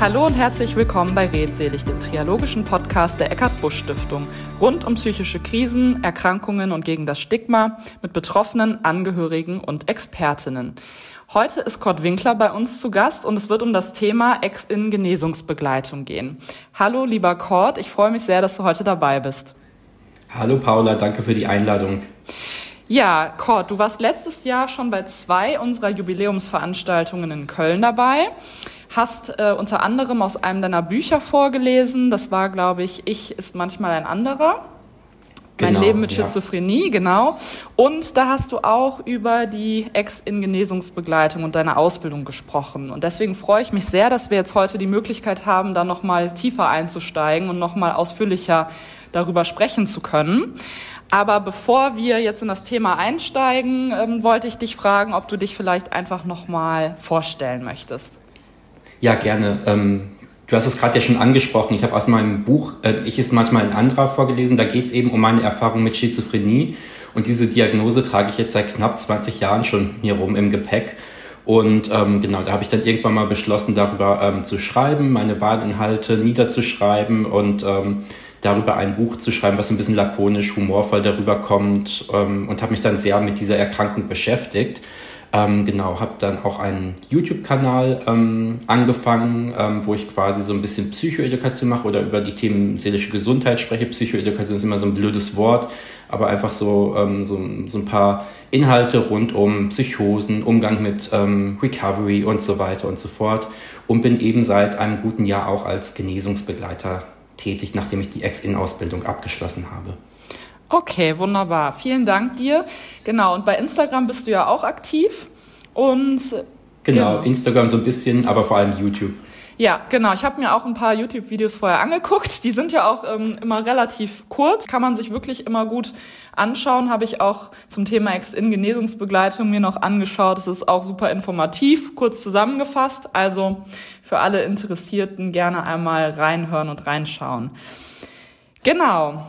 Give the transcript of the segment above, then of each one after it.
Hallo und herzlich willkommen bei Redselig, dem triologischen Podcast der Eckart Busch Stiftung. Rund um psychische Krisen, Erkrankungen und gegen das Stigma mit Betroffenen, Angehörigen und Expertinnen. Heute ist Kurt Winkler bei uns zu Gast und es wird um das Thema Ex-In-Genesungsbegleitung gehen. Hallo, lieber Kurt, ich freue mich sehr, dass du heute dabei bist. Hallo Paula, danke für die Einladung. Ja, Kurt, du warst letztes Jahr schon bei zwei unserer Jubiläumsveranstaltungen in Köln dabei hast äh, unter anderem aus einem deiner Bücher vorgelesen. Das war, glaube ich, Ich ist manchmal ein anderer. Mein genau, Leben mit Schizophrenie, ja. genau. Und da hast du auch über die Ex-In-Genesungsbegleitung und deine Ausbildung gesprochen. Und deswegen freue ich mich sehr, dass wir jetzt heute die Möglichkeit haben, da nochmal tiefer einzusteigen und nochmal ausführlicher darüber sprechen zu können. Aber bevor wir jetzt in das Thema einsteigen, ähm, wollte ich dich fragen, ob du dich vielleicht einfach nochmal vorstellen möchtest. Ja, gerne. Ähm, du hast es gerade ja schon angesprochen. Ich habe aus meinem Buch äh, Ich ist manchmal ein anderer vorgelesen. Da geht es eben um meine Erfahrung mit Schizophrenie. Und diese Diagnose trage ich jetzt seit knapp 20 Jahren schon hier rum im Gepäck. Und ähm, genau, da habe ich dann irgendwann mal beschlossen, darüber ähm, zu schreiben, meine Wahlinhalte niederzuschreiben und ähm, darüber ein Buch zu schreiben, was ein bisschen lakonisch, humorvoll darüber kommt ähm, und habe mich dann sehr mit dieser Erkrankung beschäftigt. Ähm, genau, habe dann auch einen YouTube-Kanal ähm, angefangen, ähm, wo ich quasi so ein bisschen Psychoedukation mache oder über die Themen seelische Gesundheit spreche. Psychoedukation ist immer so ein blödes Wort, aber einfach so, ähm, so, so ein paar Inhalte rund um Psychosen, Umgang mit ähm, Recovery und so weiter und so fort. Und bin eben seit einem guten Jahr auch als Genesungsbegleiter tätig, nachdem ich die Ex-In-Ausbildung abgeschlossen habe. Okay, wunderbar. Vielen Dank dir. Genau, und bei Instagram bist du ja auch aktiv. Und genau, genau. Instagram so ein bisschen, aber vor allem YouTube. Ja, genau. Ich habe mir auch ein paar YouTube-Videos vorher angeguckt. Die sind ja auch ähm, immer relativ kurz, kann man sich wirklich immer gut anschauen. Habe ich auch zum Thema Ex-In-Genesungsbegleitung mir noch angeschaut. Es ist auch super informativ, kurz zusammengefasst. Also für alle Interessierten gerne einmal reinhören und reinschauen. Genau.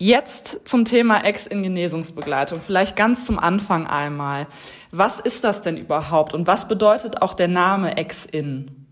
Jetzt zum Thema Ex-In-Genesungsbegleitung. Vielleicht ganz zum Anfang einmal. Was ist das denn überhaupt und was bedeutet auch der Name Ex-In?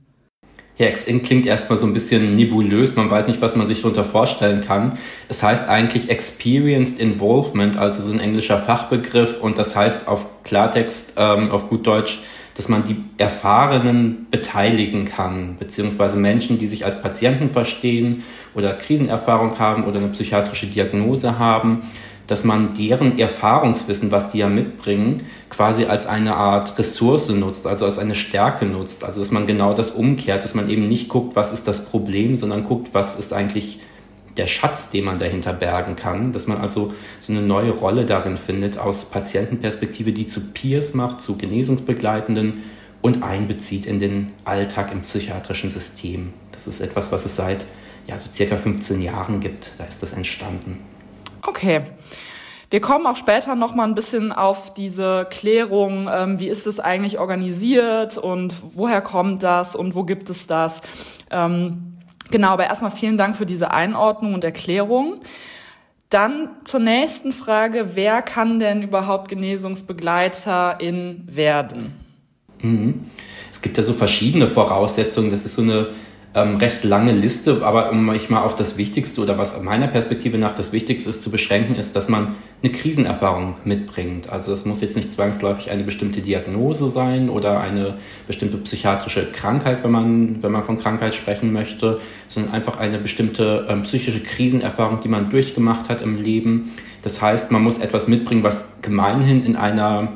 Ja, Ex-In klingt erstmal so ein bisschen nebulös, man weiß nicht, was man sich darunter vorstellen kann. Es heißt eigentlich Experienced Involvement, also so ein englischer Fachbegriff und das heißt auf Klartext, ähm, auf gut Deutsch, dass man die Erfahrenen beteiligen kann, beziehungsweise Menschen, die sich als Patienten verstehen oder Krisenerfahrung haben oder eine psychiatrische Diagnose haben, dass man deren Erfahrungswissen, was die ja mitbringen, quasi als eine Art Ressource nutzt, also als eine Stärke nutzt. Also dass man genau das umkehrt, dass man eben nicht guckt, was ist das Problem, sondern guckt, was ist eigentlich der Schatz, den man dahinter bergen kann, dass man also so eine neue Rolle darin findet aus Patientenperspektive, die zu Peers macht, zu Genesungsbegleitenden und einbezieht in den Alltag im psychiatrischen System. Das ist etwas, was es seit ja, so circa 15 Jahren gibt. Da ist das entstanden. Okay. Wir kommen auch später noch mal ein bisschen auf diese Klärung, ähm, wie ist es eigentlich organisiert und woher kommt das und wo gibt es das. Ähm, Genau, aber erstmal vielen Dank für diese Einordnung und Erklärung. Dann zur nächsten Frage, wer kann denn überhaupt Genesungsbegleiterin werden? Mhm. Es gibt ja so verschiedene Voraussetzungen. Das ist so eine ähm, recht lange Liste, aber um mich mal auf das Wichtigste oder was meiner Perspektive nach das Wichtigste ist zu beschränken, ist, dass man eine Krisenerfahrung mitbringt. Also es muss jetzt nicht zwangsläufig eine bestimmte Diagnose sein oder eine bestimmte psychiatrische Krankheit, wenn man, wenn man von Krankheit sprechen möchte, sondern einfach eine bestimmte ähm, psychische Krisenerfahrung, die man durchgemacht hat im Leben. Das heißt, man muss etwas mitbringen, was gemeinhin in einer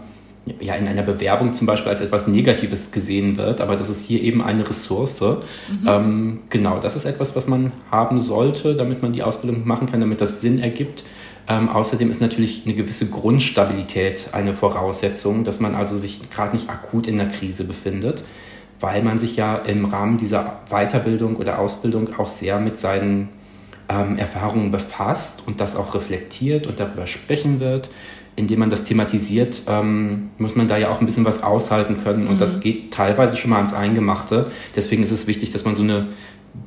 ja, in einer Bewerbung zum Beispiel als etwas Negatives gesehen wird, aber das ist hier eben eine Ressource. Mhm. Ähm, genau, das ist etwas, was man haben sollte, damit man die Ausbildung machen kann, damit das Sinn ergibt. Ähm, außerdem ist natürlich eine gewisse Grundstabilität eine Voraussetzung, dass man also sich gerade nicht akut in der Krise befindet, weil man sich ja im Rahmen dieser Weiterbildung oder Ausbildung auch sehr mit seinen ähm, Erfahrungen befasst und das auch reflektiert und darüber sprechen wird indem man das thematisiert, ähm, muss man da ja auch ein bisschen was aushalten können. Und mhm. das geht teilweise schon mal ans Eingemachte. Deswegen ist es wichtig, dass man so eine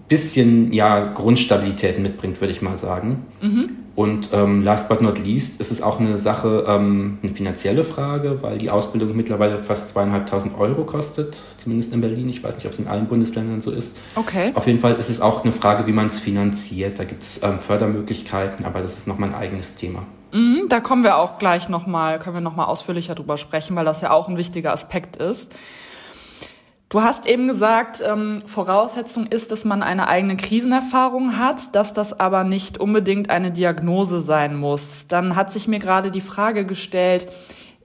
bisschen ja Grundstabilität mitbringt, würde ich mal sagen. Mhm. Und ähm, last but not least ist es auch eine Sache, ähm, eine finanzielle Frage, weil die Ausbildung mittlerweile fast zweieinhalbtausend Euro kostet, zumindest in Berlin. Ich weiß nicht, ob es in allen Bundesländern so ist. Okay. Auf jeden Fall ist es auch eine Frage, wie man es finanziert. Da gibt es ähm, Fördermöglichkeiten, aber das ist nochmal ein eigenes Thema. Mhm, da kommen wir auch gleich nochmal, können wir nochmal ausführlicher drüber sprechen, weil das ja auch ein wichtiger Aspekt ist. Du hast eben gesagt, ähm, Voraussetzung ist, dass man eine eigene Krisenerfahrung hat, dass das aber nicht unbedingt eine Diagnose sein muss. Dann hat sich mir gerade die Frage gestellt,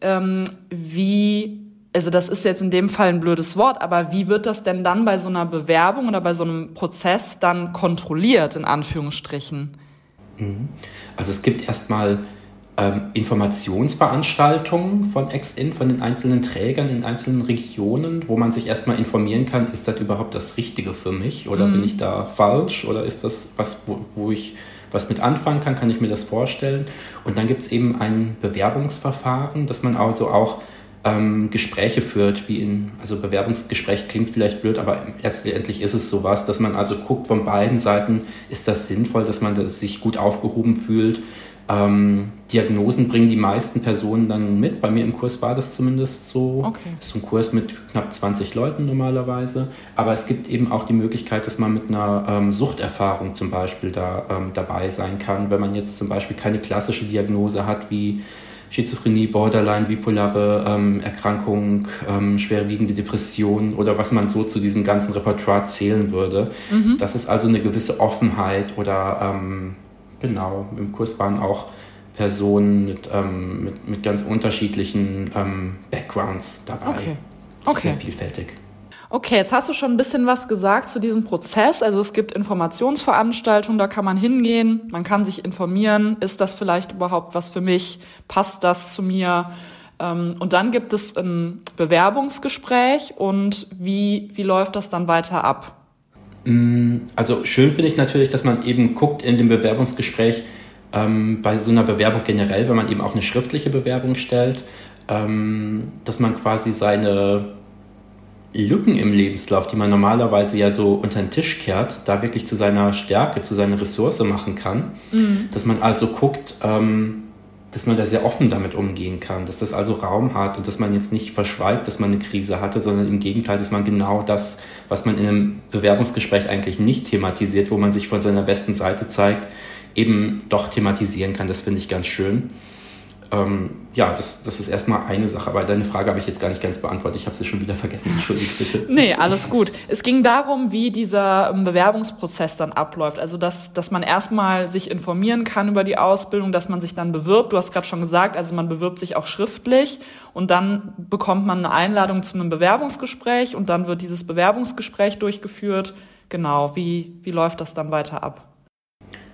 ähm, wie, also das ist jetzt in dem Fall ein blödes Wort, aber wie wird das denn dann bei so einer Bewerbung oder bei so einem Prozess dann kontrolliert, in Anführungsstrichen? Mhm. Also es gibt erstmal ähm, Informationsveranstaltungen von Ex-In, von den einzelnen Trägern in einzelnen Regionen, wo man sich erstmal informieren kann, ist das überhaupt das Richtige für mich oder mhm. bin ich da falsch oder ist das was, wo, wo ich was mit anfangen kann, kann ich mir das vorstellen. Und dann gibt es eben ein Bewerbungsverfahren, dass man also auch ähm, Gespräche führt, wie in, also Bewerbungsgespräch klingt vielleicht blöd, aber letztendlich ist es sowas, dass man also guckt von beiden Seiten, ist das sinnvoll, dass man das sich gut aufgehoben fühlt ähm, Diagnosen bringen die meisten Personen dann mit. Bei mir im Kurs war das zumindest so. Okay. Das ist ein Kurs mit knapp 20 Leuten normalerweise. Aber es gibt eben auch die Möglichkeit, dass man mit einer ähm, Suchterfahrung zum Beispiel da ähm, dabei sein kann. Wenn man jetzt zum Beispiel keine klassische Diagnose hat wie Schizophrenie, Borderline, bipolare ähm, Erkrankung, ähm, schwerwiegende Depression oder was man so zu diesem ganzen Repertoire zählen würde. Mhm. Das ist also eine gewisse Offenheit oder ähm, Genau, im Kurs waren auch Personen mit, ähm, mit, mit, ganz unterschiedlichen ähm, Backgrounds dabei. Okay. okay. Sehr vielfältig. Okay, jetzt hast du schon ein bisschen was gesagt zu diesem Prozess. Also es gibt Informationsveranstaltungen, da kann man hingehen, man kann sich informieren, ist das vielleicht überhaupt was für mich, passt das zu mir? Ähm, und dann gibt es ein Bewerbungsgespräch und wie, wie läuft das dann weiter ab? Mm, also schön finde ich natürlich, dass man eben guckt in dem Bewerbungsgespräch ähm, bei so einer Bewerbung generell, wenn man eben auch eine schriftliche Bewerbung stellt, ähm, dass man quasi seine Lücken im Lebenslauf, die man normalerweise ja so unter den Tisch kehrt, da wirklich zu seiner Stärke, zu seiner Ressource machen kann. Mhm. Dass man also guckt, ähm, dass man da sehr offen damit umgehen kann, dass das also Raum hat und dass man jetzt nicht verschweigt, dass man eine Krise hatte, sondern im Gegenteil, dass man genau das, was man in einem Bewerbungsgespräch eigentlich nicht thematisiert, wo man sich von seiner besten Seite zeigt, eben doch thematisieren kann. Das finde ich ganz schön. Ähm, ja, das, das ist erstmal eine Sache, aber deine Frage habe ich jetzt gar nicht ganz beantwortet. Ich habe sie schon wieder vergessen. Entschuldige bitte. nee, alles gut. Es ging darum, wie dieser ähm, Bewerbungsprozess dann abläuft. Also, dass, dass man erstmal sich informieren kann über die Ausbildung, dass man sich dann bewirbt. Du hast gerade schon gesagt, also man bewirbt sich auch schriftlich und dann bekommt man eine Einladung zu einem Bewerbungsgespräch und dann wird dieses Bewerbungsgespräch durchgeführt. Genau, wie, wie läuft das dann weiter ab?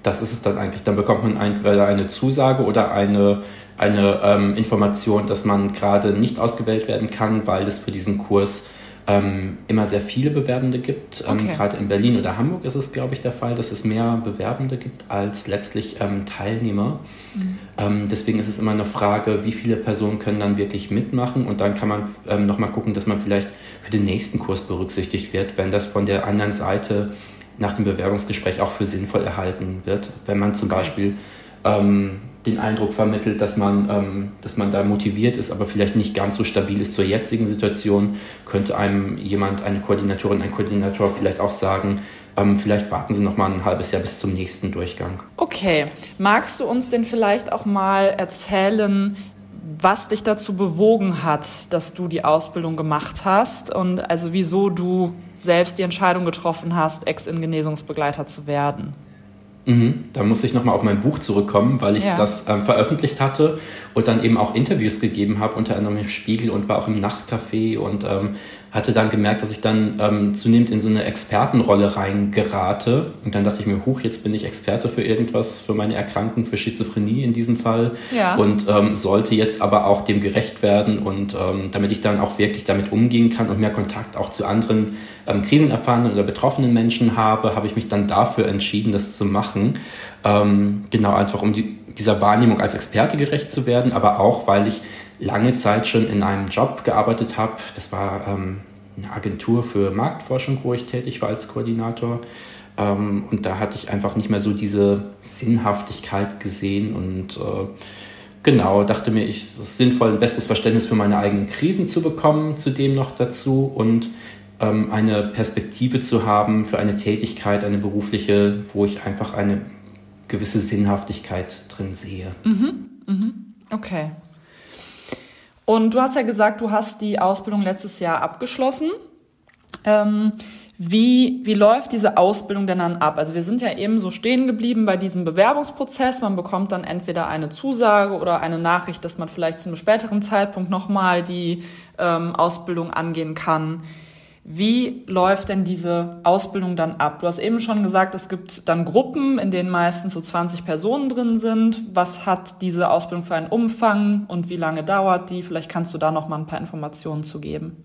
Das ist es dann eigentlich. Dann bekommt man entweder eine Zusage oder eine eine ähm, Information, dass man gerade nicht ausgewählt werden kann, weil es für diesen Kurs ähm, immer sehr viele Bewerbende gibt. Ähm, okay. Gerade in Berlin oder Hamburg ist es, glaube ich, der Fall, dass es mehr Bewerbende gibt als letztlich ähm, Teilnehmer. Mhm. Ähm, deswegen ist es immer eine Frage, wie viele Personen können dann wirklich mitmachen und dann kann man ähm, nochmal gucken, dass man vielleicht für den nächsten Kurs berücksichtigt wird, wenn das von der anderen Seite nach dem Bewerbungsgespräch auch für sinnvoll erhalten wird. Wenn man zum Beispiel ähm, den Eindruck vermittelt, dass man, ähm, dass man da motiviert ist, aber vielleicht nicht ganz so stabil ist zur jetzigen Situation, könnte einem jemand, eine Koordinatorin, ein Koordinator vielleicht auch sagen, ähm, vielleicht warten Sie noch mal ein halbes Jahr bis zum nächsten Durchgang. Okay, magst du uns denn vielleicht auch mal erzählen, was dich dazu bewogen hat, dass du die Ausbildung gemacht hast und also wieso du selbst die Entscheidung getroffen hast, Ex-In-Genesungsbegleiter zu werden? Mhm. Da muss ich nochmal auf mein Buch zurückkommen, weil ich ja. das ähm, veröffentlicht hatte und dann eben auch Interviews gegeben habe, unter anderem im Spiegel und war auch im Nachtcafé und ähm, hatte dann gemerkt, dass ich dann ähm, zunehmend in so eine Expertenrolle reingerate. Und dann dachte ich mir, huch, jetzt bin ich Experte für irgendwas, für meine Erkrankung, für Schizophrenie in diesem Fall. Ja. Und ähm, sollte jetzt aber auch dem gerecht werden und ähm, damit ich dann auch wirklich damit umgehen kann und mehr Kontakt auch zu anderen ähm, krisenerfahrenen oder betroffenen Menschen habe, habe ich mich dann dafür entschieden, das zu machen. Ähm, genau einfach um die, dieser Wahrnehmung als Experte gerecht zu werden, aber auch, weil ich lange Zeit schon in einem Job gearbeitet habe. Das war ähm, eine Agentur für Marktforschung, wo ich tätig war als Koordinator. Ähm, und da hatte ich einfach nicht mehr so diese Sinnhaftigkeit gesehen und äh, genau, dachte mir, ich, es ist sinnvoll, ein besseres Verständnis für meine eigenen Krisen zu bekommen, zudem noch dazu und ähm, eine Perspektive zu haben für eine Tätigkeit, eine berufliche, wo ich einfach eine gewisse Sinnhaftigkeit drin sehe. Mhm, mhm. Okay. Und du hast ja gesagt, du hast die Ausbildung letztes Jahr abgeschlossen. Ähm, wie, wie läuft diese Ausbildung denn dann ab? Also wir sind ja eben so stehen geblieben bei diesem Bewerbungsprozess. Man bekommt dann entweder eine Zusage oder eine Nachricht, dass man vielleicht zu einem späteren Zeitpunkt nochmal die ähm, Ausbildung angehen kann. Wie läuft denn diese Ausbildung dann ab? Du hast eben schon gesagt, es gibt dann Gruppen, in denen meistens so 20 Personen drin sind. Was hat diese Ausbildung für einen Umfang und wie lange dauert die? Vielleicht kannst du da noch mal ein paar Informationen zu geben.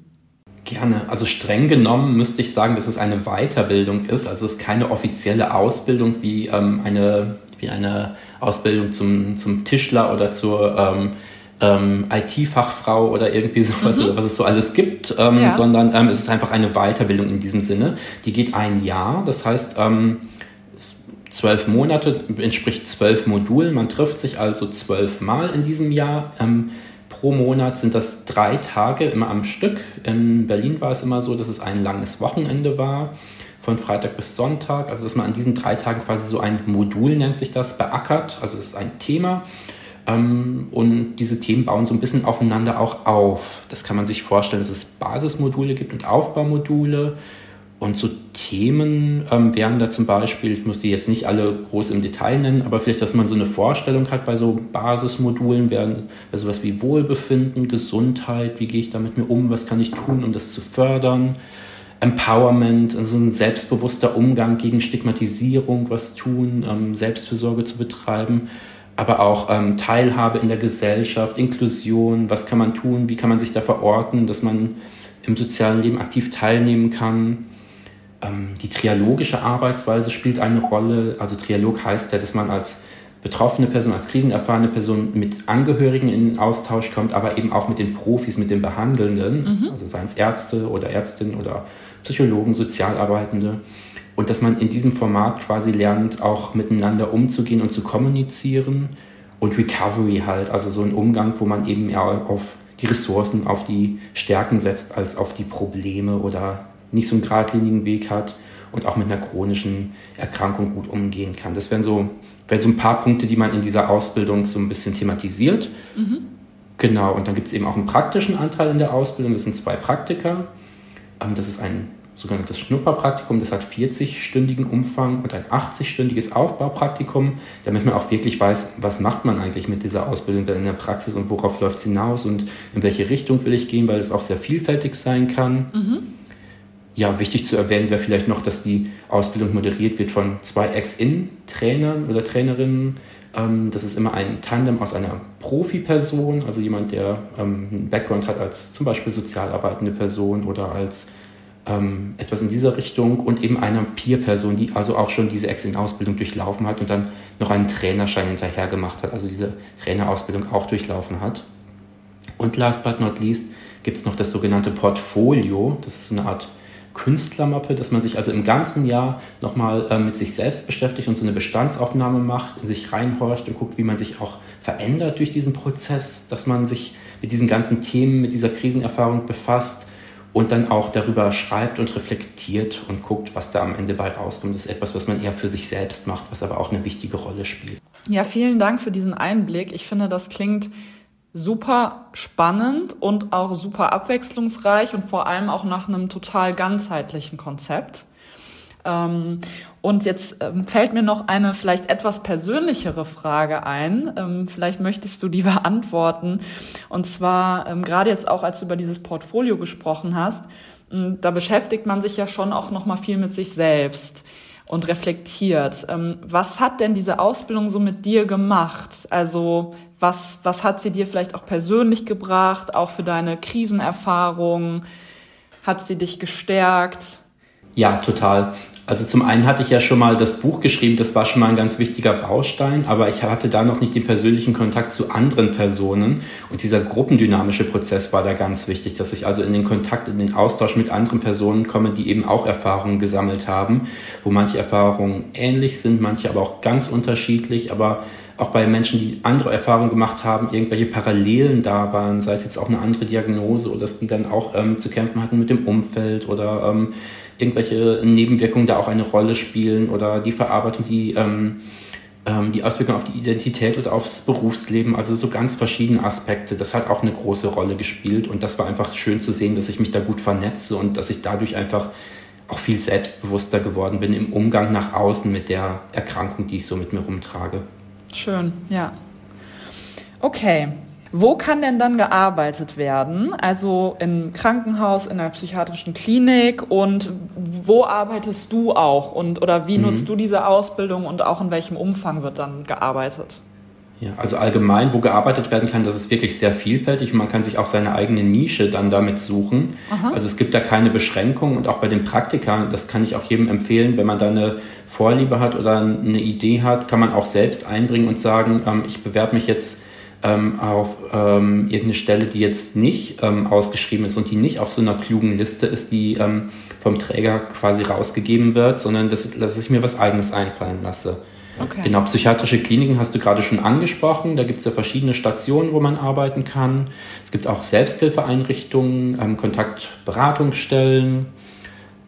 Gerne. Also streng genommen müsste ich sagen, dass es eine Weiterbildung ist. Also es ist keine offizielle Ausbildung wie ähm, eine wie eine Ausbildung zum, zum Tischler oder zur ähm, ähm, IT-Fachfrau oder irgendwie sowas mhm. oder was es so alles gibt, ähm, ja. sondern ähm, es ist einfach eine Weiterbildung in diesem Sinne. Die geht ein Jahr, das heißt ähm, zwölf Monate entspricht zwölf Modulen. Man trifft sich also zwölf Mal in diesem Jahr. Ähm, pro Monat sind das drei Tage immer am Stück. In Berlin war es immer so, dass es ein langes Wochenende war, von Freitag bis Sonntag. Also dass man an diesen drei Tagen quasi so ein Modul, nennt sich das, beackert. Also es ist ein Thema. Ähm, und diese Themen bauen so ein bisschen aufeinander auch auf. Das kann man sich vorstellen, dass es Basismodule gibt und Aufbaumodule. Und so Themen ähm, wären da zum Beispiel, ich muss die jetzt nicht alle groß im Detail nennen, aber vielleicht, dass man so eine Vorstellung hat bei so Basismodulen, wären also sowas wie Wohlbefinden, Gesundheit, wie gehe ich damit mir um, was kann ich tun, um das zu fördern, Empowerment, also ein selbstbewusster Umgang gegen Stigmatisierung, was tun, ähm, Selbstfürsorge zu betreiben, aber auch ähm, Teilhabe in der Gesellschaft, Inklusion, was kann man tun, wie kann man sich da verorten, dass man im sozialen Leben aktiv teilnehmen kann ähm, die trialogische Arbeitsweise spielt eine Rolle. Also Trialog heißt ja, dass man als betroffene Person, als krisenerfahrene Person mit Angehörigen in den Austausch kommt, aber eben auch mit den Profis, mit den Behandelnden, mhm. also seien es Ärzte oder Ärztinnen oder Psychologen, Sozialarbeitende. Und dass man in diesem Format quasi lernt, auch miteinander umzugehen und zu kommunizieren. Und Recovery halt, also so ein Umgang, wo man eben eher auf die Ressourcen, auf die Stärken setzt, als auf die Probleme oder nicht so einen geradlinigen Weg hat und auch mit einer chronischen Erkrankung gut umgehen kann. Das wären so, wären so ein paar Punkte, die man in dieser Ausbildung so ein bisschen thematisiert. Mhm. Genau, und dann gibt es eben auch einen praktischen Anteil in der Ausbildung. Das sind zwei Praktika. Ähm, das ist ein sogenanntes Schnupperpraktikum, das hat 40-stündigen Umfang und ein 80-stündiges Aufbaupraktikum, damit man auch wirklich weiß, was macht man eigentlich mit dieser Ausbildung dann in der Praxis und worauf läuft es hinaus und in welche Richtung will ich gehen, weil es auch sehr vielfältig sein kann. Mhm. Ja, wichtig zu erwähnen wäre vielleicht noch, dass die Ausbildung moderiert wird von zwei Ex-In-Trainern oder Trainerinnen. Ähm, das ist immer ein Tandem aus einer Profi-Person, also jemand, der ähm, einen Background hat als zum Beispiel sozialarbeitende Person oder als ähm, etwas in dieser Richtung und eben einer Peer-Person, die also auch schon diese Ex-In-Ausbildung durchlaufen hat und dann noch einen Trainerschein hinterher gemacht hat, also diese Trainerausbildung auch durchlaufen hat. Und last but not least gibt es noch das sogenannte Portfolio. Das ist so eine Art Künstlermappe, dass man sich also im ganzen Jahr nochmal äh, mit sich selbst beschäftigt und so eine Bestandsaufnahme macht, in sich reinhorcht und guckt, wie man sich auch verändert durch diesen Prozess, dass man sich mit diesen ganzen Themen, mit dieser Krisenerfahrung befasst und dann auch darüber schreibt und reflektiert und guckt, was da am Ende bei rauskommt. Das ist etwas, was man eher für sich selbst macht, was aber auch eine wichtige Rolle spielt. Ja, vielen Dank für diesen Einblick. Ich finde, das klingt super spannend und auch super abwechslungsreich und vor allem auch nach einem total ganzheitlichen Konzept. Ähm, und jetzt ähm, fällt mir noch eine vielleicht etwas persönlichere Frage ein. Ähm, vielleicht möchtest du die beantworten. Und zwar gerade jetzt auch, als du über dieses Portfolio gesprochen hast, da beschäftigt man sich ja schon auch noch mal viel mit sich selbst und reflektiert. Was hat denn diese Ausbildung so mit dir gemacht? Also was, was hat sie dir vielleicht auch persönlich gebracht, auch für deine Krisenerfahrung? Hat sie dich gestärkt? Ja, total. Also zum einen hatte ich ja schon mal das Buch geschrieben, das war schon mal ein ganz wichtiger Baustein, aber ich hatte da noch nicht den persönlichen Kontakt zu anderen Personen und dieser gruppendynamische Prozess war da ganz wichtig, dass ich also in den Kontakt, in den Austausch mit anderen Personen komme, die eben auch Erfahrungen gesammelt haben, wo manche Erfahrungen ähnlich sind, manche aber auch ganz unterschiedlich, aber auch bei Menschen, die andere Erfahrungen gemacht haben, irgendwelche Parallelen da waren, sei es jetzt auch eine andere Diagnose oder dass die dann auch ähm, zu kämpfen hatten mit dem Umfeld oder ähm, irgendwelche Nebenwirkungen da auch eine Rolle spielen oder die Verarbeitung, die, ähm, ähm, die Auswirkungen auf die Identität oder aufs Berufsleben, also so ganz verschiedene Aspekte. Das hat auch eine große Rolle gespielt und das war einfach schön zu sehen, dass ich mich da gut vernetze und dass ich dadurch einfach auch viel selbstbewusster geworden bin im Umgang nach außen mit der Erkrankung, die ich so mit mir rumtrage. Schön, ja. Okay, wo kann denn dann gearbeitet werden? Also im Krankenhaus, in der psychiatrischen Klinik und wo arbeitest du auch und oder wie mhm. nutzt du diese Ausbildung und auch in welchem Umfang wird dann gearbeitet? Ja, also allgemein, wo gearbeitet werden kann, das ist wirklich sehr vielfältig und man kann sich auch seine eigene Nische dann damit suchen. Aha. Also es gibt da keine Beschränkungen und auch bei den Praktika, das kann ich auch jedem empfehlen, wenn man da eine Vorliebe hat oder eine Idee hat, kann man auch selbst einbringen und sagen, ähm, ich bewerbe mich jetzt ähm, auf ähm, irgendeine Stelle, die jetzt nicht ähm, ausgeschrieben ist und die nicht auf so einer klugen Liste ist, die ähm, vom Träger quasi rausgegeben wird, sondern dass, dass ich mir was eigenes einfallen lasse. Okay. Genau, psychiatrische Kliniken hast du gerade schon angesprochen. Da gibt es ja verschiedene Stationen, wo man arbeiten kann. Es gibt auch Selbsthilfeeinrichtungen, ähm, Kontaktberatungsstellen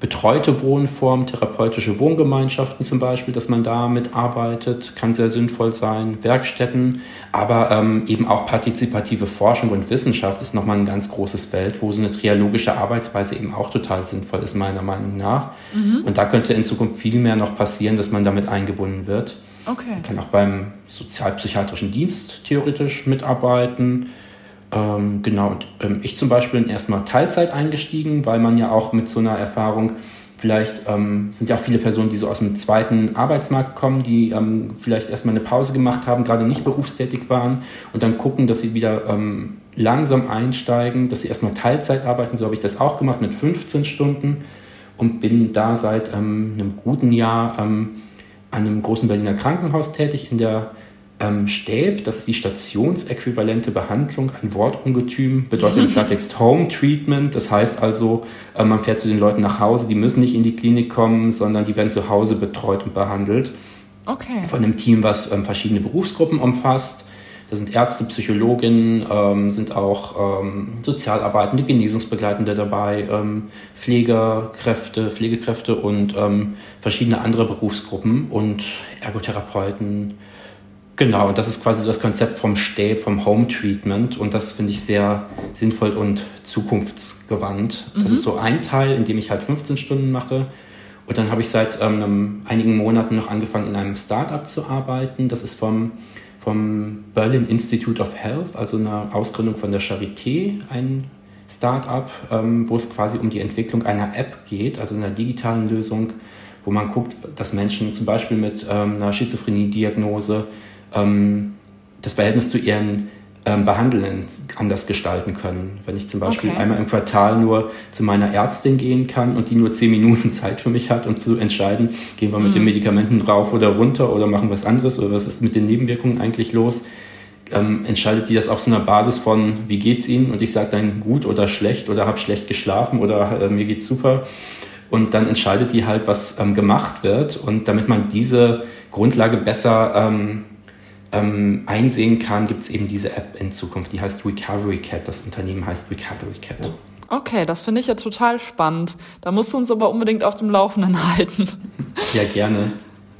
betreute Wohnformen, therapeutische Wohngemeinschaften zum Beispiel, dass man da mitarbeitet, kann sehr sinnvoll sein, Werkstätten, aber ähm, eben auch partizipative Forschung und Wissenschaft ist nochmal ein ganz großes Feld, wo so eine trialogische Arbeitsweise eben auch total sinnvoll ist, meiner Meinung nach. Mhm. Und da könnte in Zukunft viel mehr noch passieren, dass man damit eingebunden wird. Okay. Man kann auch beim sozialpsychiatrischen Dienst theoretisch mitarbeiten ähm, genau, und ähm, ich zum Beispiel bin erstmal Teilzeit eingestiegen, weil man ja auch mit so einer Erfahrung, vielleicht ähm, sind ja auch viele Personen, die so aus dem zweiten Arbeitsmarkt kommen, die ähm, vielleicht erstmal eine Pause gemacht haben, gerade nicht berufstätig waren und dann gucken, dass sie wieder ähm, langsam einsteigen, dass sie erstmal Teilzeit arbeiten. So habe ich das auch gemacht mit 15 Stunden und bin da seit ähm, einem guten Jahr an einem großen Berliner Krankenhaus tätig in der ähm, Stäb, das ist die stationsäquivalente Behandlung an Wortungetüm, bedeutet im Klartext Home Treatment. Das heißt also, äh, man fährt zu den Leuten nach Hause, die müssen nicht in die Klinik kommen, sondern die werden zu Hause betreut und behandelt. Okay. Von einem Team, was ähm, verschiedene Berufsgruppen umfasst. Da sind Ärzte, Psychologinnen, ähm, sind auch ähm, Sozialarbeitende, Genesungsbegleitende dabei, ähm, Pflegekräfte, Pflegekräfte und ähm, verschiedene andere Berufsgruppen und Ergotherapeuten, Genau, und das ist quasi das Konzept vom Stay, vom Home Treatment und das finde ich sehr sinnvoll und zukunftsgewandt. Mhm. Das ist so ein Teil, in dem ich halt 15 Stunden mache. Und dann habe ich seit ähm, einigen Monaten noch angefangen, in einem Startup zu arbeiten. Das ist vom, vom Berlin Institute of Health, also eine Ausgründung von der Charité, ein Startup, ähm, wo es quasi um die Entwicklung einer App geht, also einer digitalen Lösung, wo man guckt, dass Menschen zum Beispiel mit ähm, einer Schizophrenie-Diagnose ähm, das Verhältnis zu ihren ähm, Behandelnden anders gestalten können. Wenn ich zum Beispiel okay. einmal im Quartal nur zu meiner Ärztin gehen kann und die nur zehn Minuten Zeit für mich hat, um zu entscheiden, gehen wir mit mhm. den Medikamenten rauf oder runter oder machen was anderes oder was ist mit den Nebenwirkungen eigentlich los, ähm, entscheidet die das auf so einer Basis von, wie geht's Ihnen? Und ich sage dann gut oder schlecht oder habe schlecht geschlafen oder äh, mir geht's super. Und dann entscheidet die halt, was ähm, gemacht wird. Und damit man diese Grundlage besser ähm, ähm, einsehen kann, gibt es eben diese App in Zukunft, die heißt Recovery Cat. Das Unternehmen heißt Recovery Cat. Okay, das finde ich ja total spannend. Da musst du uns aber unbedingt auf dem Laufenden halten. Ja, gerne.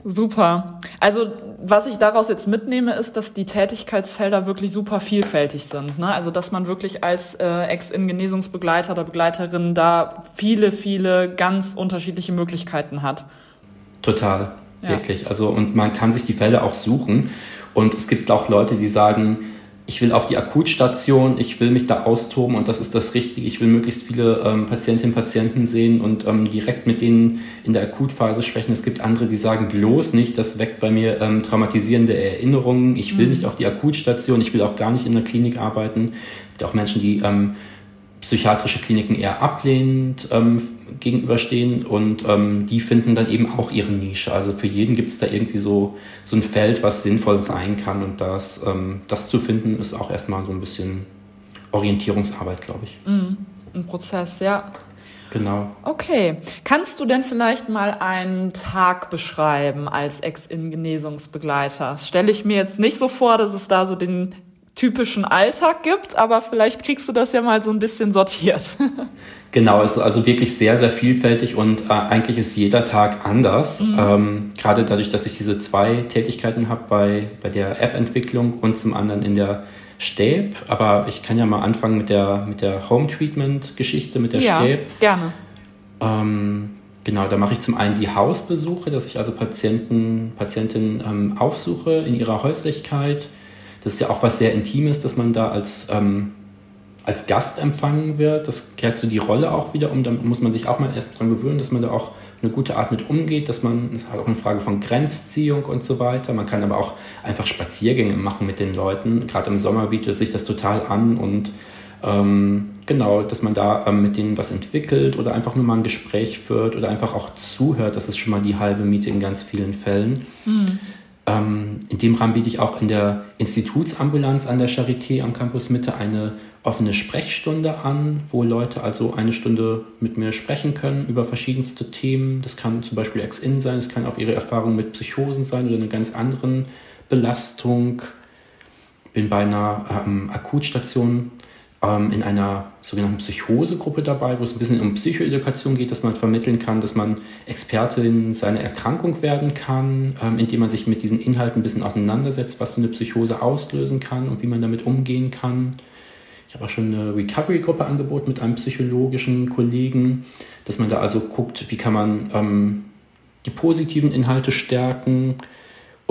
Super. Also was ich daraus jetzt mitnehme, ist, dass die Tätigkeitsfelder wirklich super vielfältig sind. Ne? Also dass man wirklich als äh, Ex-In-Genesungsbegleiter oder Begleiterin da viele, viele ganz unterschiedliche Möglichkeiten hat. Total, ja. wirklich. Also und man kann sich die Felder auch suchen. Und es gibt auch Leute, die sagen, ich will auf die Akutstation, ich will mich da austoben und das ist das Richtige. Ich will möglichst viele ähm, Patientinnen und Patienten sehen und ähm, direkt mit denen in der Akutphase sprechen. Es gibt andere, die sagen bloß nicht, das weckt bei mir ähm, traumatisierende Erinnerungen. Ich will mhm. nicht auf die Akutstation, ich will auch gar nicht in der Klinik arbeiten. Es gibt auch Menschen, die ähm, psychiatrische Kliniken eher ablehnend ähm, gegenüberstehen und ähm, die finden dann eben auch ihre Nische. Also für jeden gibt es da irgendwie so, so ein Feld, was sinnvoll sein kann und das, ähm, das zu finden ist auch erstmal so ein bisschen Orientierungsarbeit, glaube ich. Mm, ein Prozess, ja. Genau. Okay. Kannst du denn vielleicht mal einen Tag beschreiben als Ex-In-Genesungsbegleiter? Stelle ich mir jetzt nicht so vor, dass es da so den typischen Alltag gibt, aber vielleicht kriegst du das ja mal so ein bisschen sortiert. genau, es ist also wirklich sehr, sehr vielfältig und äh, eigentlich ist jeder Tag anders. Mhm. Ähm, gerade dadurch, dass ich diese zwei Tätigkeiten habe bei, bei der App-Entwicklung und zum anderen in der Stäb. Aber ich kann ja mal anfangen mit der, mit der Home-Treatment-Geschichte, mit der ja, Stäb. gerne. Ähm, Genau, da mache ich zum einen die Hausbesuche, dass ich also Patienten, Patientinnen ähm, aufsuche in ihrer Häuslichkeit, das ist ja auch was sehr Intimes, dass man da als, ähm, als Gast empfangen wird. Das kehrt so die Rolle auch wieder um. Da muss man sich auch mal erst dran gewöhnen, dass man da auch eine gute Art mit umgeht, dass man, das ist halt auch eine Frage von Grenzziehung und so weiter. Man kann aber auch einfach Spaziergänge machen mit den Leuten. Gerade im Sommer bietet sich das total an und ähm, genau, dass man da ähm, mit denen was entwickelt oder einfach nur mal ein Gespräch führt oder einfach auch zuhört. Das ist schon mal die halbe Miete in ganz vielen Fällen. Mhm. Ähm, in dem Rahmen biete ich auch in der Institutsambulanz an der Charité am Campus Mitte eine offene Sprechstunde an, wo Leute also eine Stunde mit mir sprechen können über verschiedenste Themen. Das kann zum Beispiel Ex-In sein, es kann auch ihre Erfahrung mit Psychosen sein oder einer ganz anderen Belastung. Bin bei einer ähm, Akutstation ähm, in einer sogenannten Psychosegruppe dabei, wo es ein bisschen um Psychoedukation geht, dass man vermitteln kann, dass man Expertin seiner Erkrankung werden kann, ähm, indem man sich mit diesen Inhalten ein bisschen auseinandersetzt, was so eine Psychose auslösen kann und wie man damit umgehen kann. Ich habe auch schon eine Recovery-Gruppe angeboten mit einem psychologischen Kollegen, dass man da also guckt, wie kann man ähm, die positiven Inhalte stärken,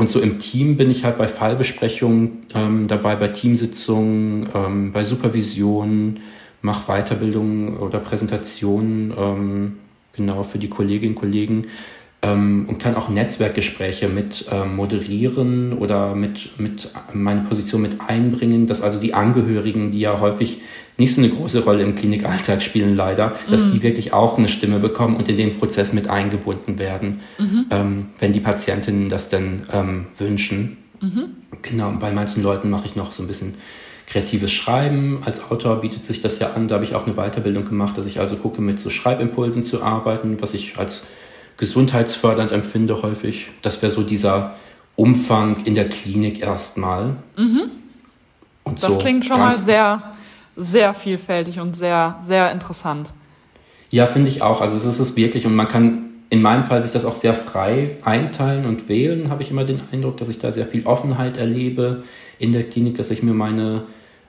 und so im Team bin ich halt bei Fallbesprechungen ähm, dabei, bei Teamsitzungen, ähm, bei Supervisionen, mache Weiterbildungen oder Präsentationen ähm, genau für die Kolleginnen und Kollegen ähm, und kann auch Netzwerkgespräche mit ähm, moderieren oder mit, mit meine Position mit einbringen, dass also die Angehörigen, die ja häufig nicht so eine große Rolle im Klinikalltag spielen, leider, dass mhm. die wirklich auch eine Stimme bekommen und in den Prozess mit eingebunden werden, mhm. ähm, wenn die Patientinnen das denn ähm, wünschen. Mhm. Genau, und bei manchen Leuten mache ich noch so ein bisschen kreatives Schreiben. Als Autor bietet sich das ja an. Da habe ich auch eine Weiterbildung gemacht, dass ich also gucke, mit so Schreibimpulsen zu arbeiten, was ich als gesundheitsfördernd empfinde häufig. Das wäre so dieser Umfang in der Klinik erstmal. Mhm. Und das so klingt schon mal sehr sehr vielfältig und sehr, sehr interessant. Ja, finde ich auch. Also es ist es wirklich und man kann in meinem Fall sich das auch sehr frei einteilen und wählen, habe ich immer den Eindruck, dass ich da sehr viel Offenheit erlebe in der Klinik, dass ich mir meine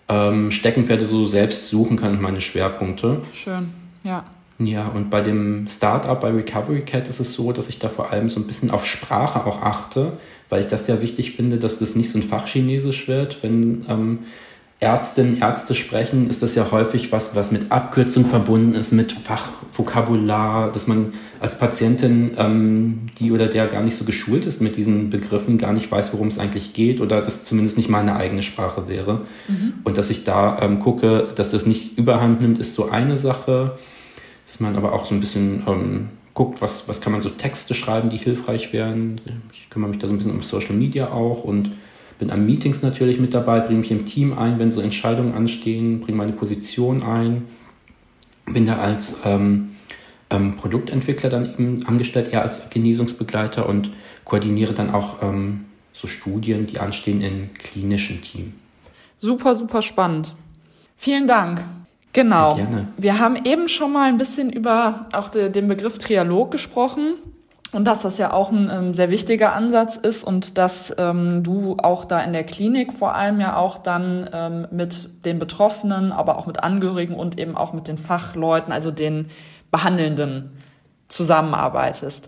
ähm, Steckenpferde so selbst suchen kann und meine Schwerpunkte. Schön, ja. Ja, und bei dem Startup bei Recovery Cat ist es so, dass ich da vor allem so ein bisschen auf Sprache auch achte, weil ich das sehr wichtig finde, dass das nicht so ein Fachchinesisch wird, wenn ähm, Ärztinnen, Ärzte sprechen, ist das ja häufig was, was mit Abkürzung verbunden ist, mit Fachvokabular, dass man als Patientin, ähm, die oder der gar nicht so geschult ist mit diesen Begriffen, gar nicht weiß, worum es eigentlich geht oder das zumindest nicht meine eigene Sprache wäre. Mhm. Und dass ich da ähm, gucke, dass das nicht überhand nimmt, ist so eine Sache, dass man aber auch so ein bisschen ähm, guckt, was, was kann man so Texte schreiben, die hilfreich wären. Ich kümmere mich da so ein bisschen um Social Media auch und bin an Meetings natürlich mit dabei, bringe mich im Team ein, wenn so Entscheidungen anstehen, bringe meine Position ein, bin da als ähm, ähm, Produktentwickler dann eben angestellt, eher als Genesungsbegleiter und koordiniere dann auch ähm, so Studien, die anstehen im klinischen Team. Super, super spannend. Vielen Dank. Genau. Ja, Wir haben eben schon mal ein bisschen über auch den Begriff Trialog gesprochen. Und dass das ja auch ein ähm, sehr wichtiger Ansatz ist und dass ähm, du auch da in der Klinik vor allem ja auch dann ähm, mit den Betroffenen, aber auch mit Angehörigen und eben auch mit den Fachleuten, also den Behandelnden zusammenarbeitest.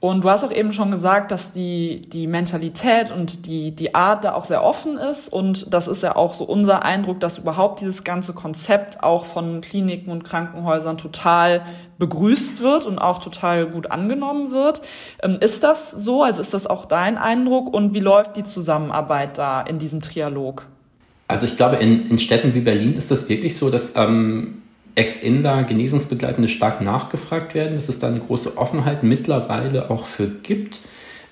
Und du hast auch eben schon gesagt, dass die, die Mentalität und die, die Art da auch sehr offen ist. Und das ist ja auch so unser Eindruck, dass überhaupt dieses ganze Konzept auch von Kliniken und Krankenhäusern total begrüßt wird und auch total gut angenommen wird. Ähm, ist das so? Also ist das auch dein Eindruck? Und wie läuft die Zusammenarbeit da in diesem Trialog? Also ich glaube, in, in Städten wie Berlin ist das wirklich so, dass ähm, Ex-Inder Genesungsbegleitende stark nachgefragt werden, dass es da eine große Offenheit mittlerweile auch für gibt.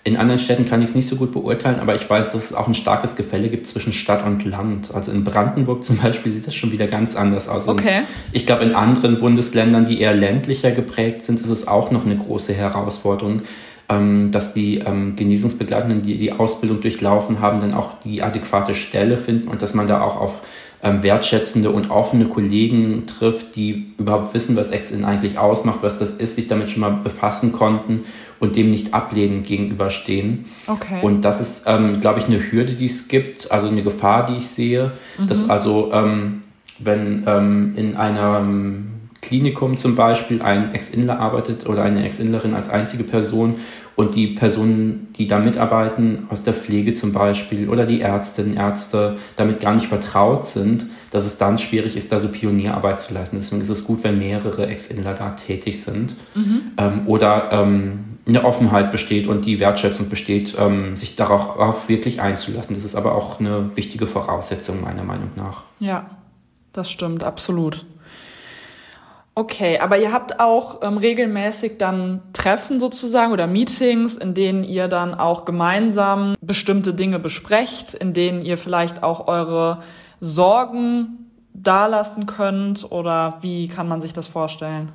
In anderen Städten kann ich es nicht so gut beurteilen, aber ich weiß, dass es auch ein starkes Gefälle gibt zwischen Stadt und Land. Also in Brandenburg zum Beispiel sieht das schon wieder ganz anders aus. Okay. Und ich glaube, in anderen Bundesländern, die eher ländlicher geprägt sind, ist es auch noch eine große Herausforderung, ähm, dass die ähm, Genesungsbegleitenden, die die Ausbildung durchlaufen haben, dann auch die adäquate Stelle finden und dass man da auch auf ähm, wertschätzende und offene Kollegen trifft, die überhaupt wissen, was Ex-In eigentlich ausmacht, was das ist, sich damit schon mal befassen konnten und dem nicht ablehnend gegenüberstehen. Okay. Und das ist, ähm, glaube ich, eine Hürde, die es gibt, also eine Gefahr, die ich sehe, mhm. dass also, ähm, wenn ähm, in einem Klinikum zum Beispiel ein Ex-Inler arbeitet oder eine Ex-Inlerin als einzige Person und die Personen, die da mitarbeiten, aus der Pflege zum Beispiel oder die Ärztinnen, Ärzte damit gar nicht vertraut sind, dass es dann schwierig ist, da so Pionierarbeit zu leisten. Deswegen ist es gut, wenn mehrere Ex-Inler da tätig sind mhm. ähm, oder ähm, eine Offenheit besteht und die Wertschätzung besteht, ähm, sich darauf auch wirklich einzulassen. Das ist aber auch eine wichtige Voraussetzung meiner Meinung nach. Ja, das stimmt, absolut. Okay, aber ihr habt auch ähm, regelmäßig dann Treffen sozusagen oder Meetings, in denen ihr dann auch gemeinsam bestimmte Dinge besprecht, in denen ihr vielleicht auch eure Sorgen dalassen könnt oder wie kann man sich das vorstellen?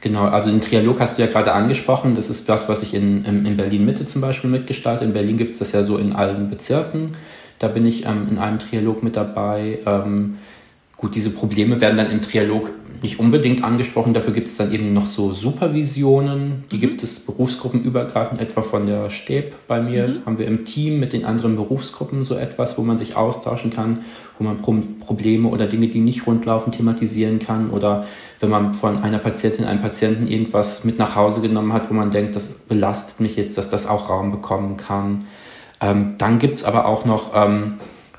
Genau, also den Trialog hast du ja gerade angesprochen. Das ist das, was ich in, in Berlin Mitte zum Beispiel mitgestalte. In Berlin gibt es das ja so in allen Bezirken. Da bin ich ähm, in einem Trialog mit dabei. Ähm, gut, diese Probleme werden dann im Trialog nicht unbedingt angesprochen. Dafür gibt es dann eben noch so Supervisionen. Die mhm. gibt es berufsgruppenübergreifend, etwa von der Stäb bei mir. Mhm. Haben wir im Team mit den anderen Berufsgruppen so etwas, wo man sich austauschen kann, wo man Pro Probleme oder Dinge, die nicht rundlaufen, thematisieren kann. Oder wenn man von einer Patientin, einem Patienten irgendwas mit nach Hause genommen hat, wo man denkt, das belastet mich jetzt, dass das auch Raum bekommen kann. Ähm, dann gibt es aber auch noch ähm,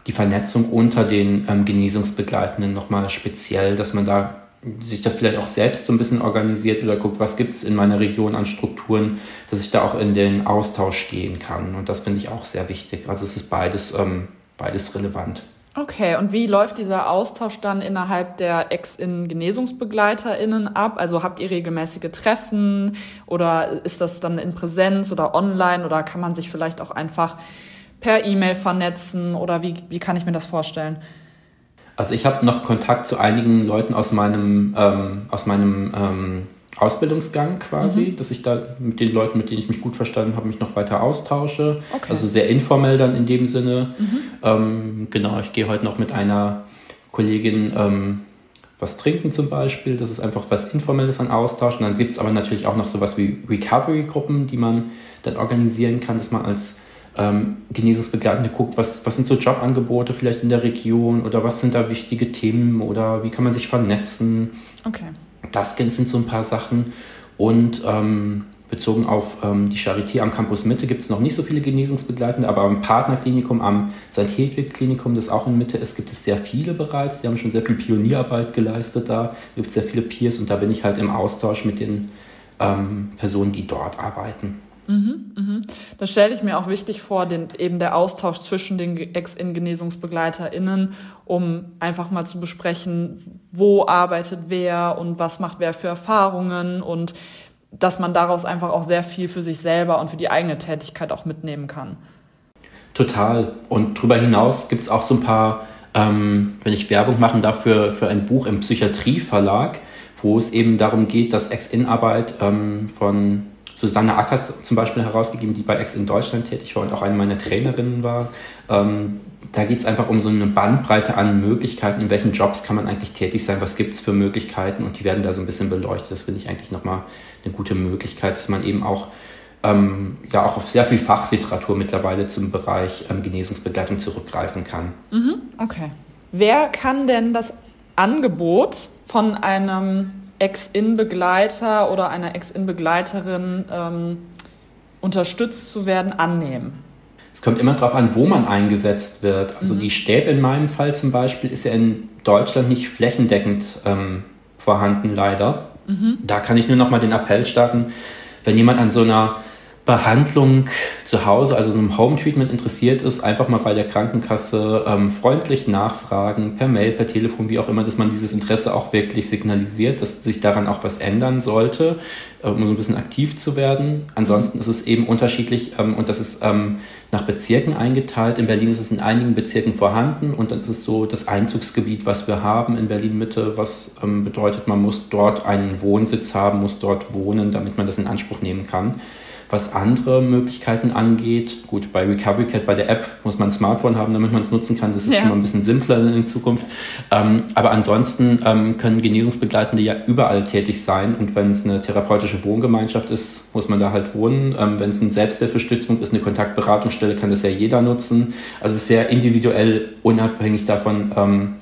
die Vernetzung unter den ähm, Genesungsbegleitenden nochmal speziell, dass man da sich das vielleicht auch selbst so ein bisschen organisiert oder guckt, was gibt es in meiner Region an Strukturen, dass ich da auch in den Austausch gehen kann. Und das finde ich auch sehr wichtig. Also es ist beides, ähm, beides relevant. Okay, und wie läuft dieser Austausch dann innerhalb der Ex-In-GenesungsbegleiterInnen ab? Also habt ihr regelmäßige Treffen oder ist das dann in Präsenz oder online oder kann man sich vielleicht auch einfach per E-Mail vernetzen oder wie, wie kann ich mir das vorstellen? Also ich habe noch Kontakt zu einigen Leuten aus meinem, ähm, aus meinem ähm, Ausbildungsgang quasi, mhm. dass ich da mit den Leuten, mit denen ich mich gut verstanden habe, mich noch weiter austausche. Okay. Also sehr informell dann in dem Sinne. Mhm. Ähm, genau, ich gehe heute noch mit einer Kollegin ähm, was trinken zum Beispiel. Das ist einfach was Informelles an Austausch. Und dann gibt es aber natürlich auch noch sowas wie Recovery-Gruppen, die man dann organisieren kann, dass man als ähm, Genesungsbegleitende guckt, was, was sind so Jobangebote vielleicht in der Region oder was sind da wichtige Themen oder wie kann man sich vernetzen. Okay. Das sind so ein paar Sachen. Und ähm, bezogen auf ähm, die Charité am Campus Mitte gibt es noch nicht so viele Genesungsbegleitende, aber am Partnerklinikum, am St. Hedwig Klinikum, das auch in Mitte ist, gibt es sehr viele bereits. Die haben schon sehr viel Pionierarbeit geleistet da. Da gibt es sehr viele Peers und da bin ich halt im Austausch mit den ähm, Personen, die dort arbeiten. Mhm, mhm. Das stelle ich mir auch wichtig vor, den, eben der Austausch zwischen den Ex-In-GenesungsbegleiterInnen, um einfach mal zu besprechen, wo arbeitet wer und was macht wer für Erfahrungen und dass man daraus einfach auch sehr viel für sich selber und für die eigene Tätigkeit auch mitnehmen kann. Total. Und darüber hinaus gibt es auch so ein paar, ähm, wenn ich Werbung machen darf, für, für ein Buch im Psychiatrieverlag, wo es eben darum geht, dass Ex-In-Arbeit ähm, von Susanne Ackers zum Beispiel herausgegeben, die bei Ex in Deutschland tätig war und auch eine meiner Trainerinnen war. Ähm, da geht es einfach um so eine Bandbreite an Möglichkeiten, in welchen Jobs kann man eigentlich tätig sein, was gibt es für Möglichkeiten und die werden da so ein bisschen beleuchtet. Das finde ich eigentlich nochmal eine gute Möglichkeit, dass man eben auch ähm, ja auch auf sehr viel Fachliteratur mittlerweile zum Bereich ähm, Genesungsbegleitung zurückgreifen kann. Mhm, okay. Wer kann denn das Angebot von einem Ex-In-Begleiter oder einer Ex-In-Begleiterin ähm, unterstützt zu werden, annehmen? Es kommt immer darauf an, wo man eingesetzt wird. Also mhm. die Stäbe in meinem Fall zum Beispiel ist ja in Deutschland nicht flächendeckend ähm, vorhanden, leider. Mhm. Da kann ich nur noch mal den Appell starten, wenn jemand an so einer Behandlung zu Hause, also so einem Home-Treatment interessiert ist, einfach mal bei der Krankenkasse ähm, freundlich nachfragen, per Mail, per Telefon, wie auch immer, dass man dieses Interesse auch wirklich signalisiert, dass sich daran auch was ändern sollte, äh, um so ein bisschen aktiv zu werden. Ansonsten ist es eben unterschiedlich ähm, und das ist ähm, nach Bezirken eingeteilt. In Berlin ist es in einigen Bezirken vorhanden und dann ist es so das Einzugsgebiet, was wir haben in Berlin Mitte, was ähm, bedeutet, man muss dort einen Wohnsitz haben, muss dort wohnen, damit man das in Anspruch nehmen kann. Was andere Möglichkeiten angeht, gut, bei Recovery Cat, bei der App muss man ein Smartphone haben, damit man es nutzen kann. Das ist ja. schon mal ein bisschen simpler in Zukunft. Ähm, aber ansonsten ähm, können Genesungsbegleitende ja überall tätig sein. Und wenn es eine therapeutische Wohngemeinschaft ist, muss man da halt wohnen. Ähm, wenn es ein Selbsthilfestützpunkt ist, eine Kontaktberatungsstelle, kann das ja jeder nutzen. Also sehr individuell, unabhängig davon, ähm,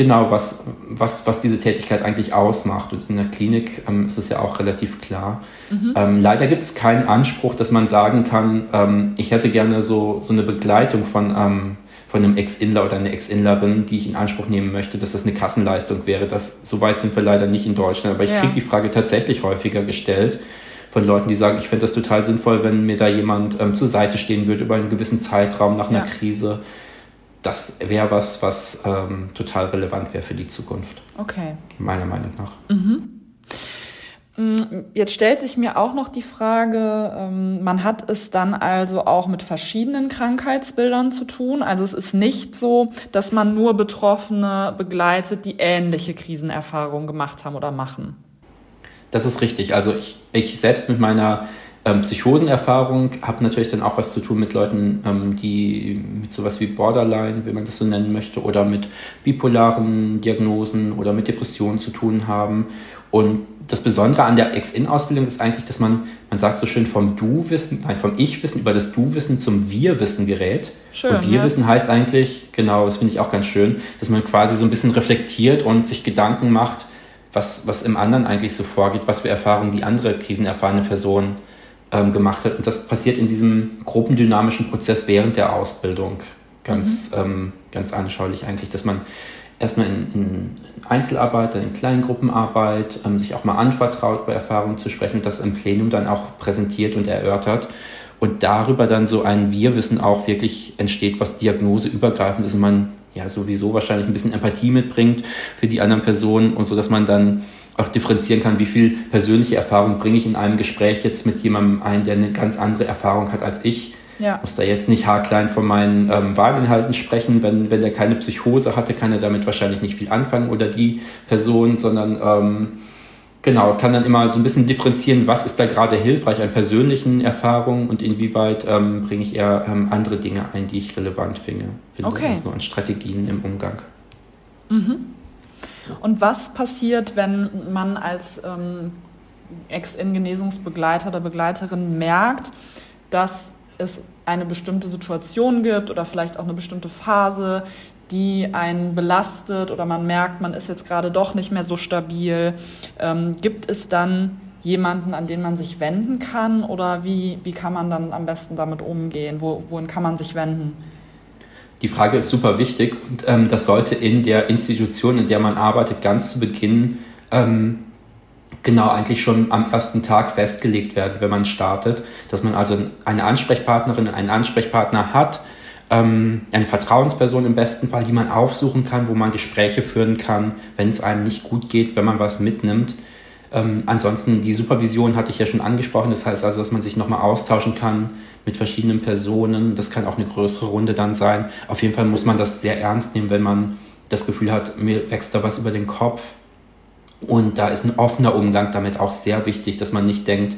genau, was, was, was diese Tätigkeit eigentlich ausmacht. Und in der Klinik ähm, ist es ja auch relativ klar. Mhm. Ähm, leider gibt es keinen Anspruch, dass man sagen kann, ähm, ich hätte gerne so, so eine Begleitung von, ähm, von einem Ex-Inler oder einer Ex-Inlerin, die ich in Anspruch nehmen möchte, dass das eine Kassenleistung wäre. Das, so weit sind wir leider nicht in Deutschland. Aber ich ja. kriege die Frage tatsächlich häufiger gestellt von Leuten, die sagen, ich fände das total sinnvoll, wenn mir da jemand ähm, zur Seite stehen würde über einen gewissen Zeitraum nach einer ja. Krise das wäre was, was ähm, total relevant wäre für die Zukunft. Okay. Meiner Meinung nach. Mhm. Mm, jetzt stellt sich mir auch noch die Frage, ähm, man hat es dann also auch mit verschiedenen Krankheitsbildern zu tun. Also es ist nicht so, dass man nur Betroffene begleitet, die ähnliche Krisenerfahrungen gemacht haben oder machen. Das ist richtig. Also ich, ich selbst mit meiner ähm, Psychosenerfahrung habe natürlich dann auch was zu tun mit Leuten, ähm, die mit sowas wie Borderline, wenn man das so nennen möchte, oder mit bipolaren Diagnosen oder mit Depressionen zu tun haben. Und das Besondere an der Ex-In-Ausbildung ist eigentlich, dass man, man sagt so schön vom Du-Wissen, nein, vom Ich-Wissen über das Du-Wissen zum Wir-Wissen gerät. Schön, und Wir-Wissen ja. heißt eigentlich, genau, das finde ich auch ganz schön, dass man quasi so ein bisschen reflektiert und sich Gedanken macht, was, was im anderen eigentlich so vorgeht, was für Erfahrungen die andere krisenerfahrene Person ähm, gemacht hat. Und das passiert in diesem gruppendynamischen Prozess während der Ausbildung ganz, mhm. ähm, ganz anschaulich eigentlich, dass man erstmal in, in Einzelarbeit, dann in Kleingruppenarbeit ähm, sich auch mal anvertraut, bei Erfahrungen zu sprechen und das im Plenum dann auch präsentiert und erörtert. Und darüber dann so ein Wir-Wissen auch wirklich entsteht, was diagnoseübergreifend ist und man ja sowieso wahrscheinlich ein bisschen Empathie mitbringt für die anderen Personen und so, dass man dann auch differenzieren kann, wie viel persönliche Erfahrung bringe ich in einem Gespräch jetzt mit jemandem ein, der eine ganz andere Erfahrung hat als ich. Ja. Muss da jetzt nicht haarklein von meinen ähm, Wahlinhalten sprechen. Wenn, wenn der keine Psychose hatte, kann er damit wahrscheinlich nicht viel anfangen oder die Person, sondern ähm, genau, kann dann immer so ein bisschen differenzieren, was ist da gerade hilfreich an persönlichen Erfahrungen und inwieweit ähm, bringe ich eher ähm, andere Dinge ein, die ich relevant finde, finde okay. also an Strategien im Umgang. Mhm. Und was passiert, wenn man als ähm, Ex-In-Genesungsbegleiter oder Begleiterin merkt, dass es eine bestimmte Situation gibt oder vielleicht auch eine bestimmte Phase, die einen belastet oder man merkt, man ist jetzt gerade doch nicht mehr so stabil. Ähm, gibt es dann jemanden, an den man sich wenden kann oder wie, wie kann man dann am besten damit umgehen? Wo, wohin kann man sich wenden? Die Frage ist super wichtig. Und ähm, das sollte in der Institution, in der man arbeitet, ganz zu Beginn ähm, genau eigentlich schon am ersten Tag festgelegt werden, wenn man startet, dass man also eine Ansprechpartnerin, einen Ansprechpartner hat, ähm, eine Vertrauensperson im besten Fall, die man aufsuchen kann, wo man Gespräche führen kann, wenn es einem nicht gut geht, wenn man was mitnimmt. Ähm, ansonsten die Supervision hatte ich ja schon angesprochen, das heißt also, dass man sich nochmal austauschen kann, mit verschiedenen Personen. Das kann auch eine größere Runde dann sein. Auf jeden Fall muss man das sehr ernst nehmen, wenn man das Gefühl hat, mir wächst da was über den Kopf. Und da ist ein offener Umgang damit auch sehr wichtig, dass man nicht denkt,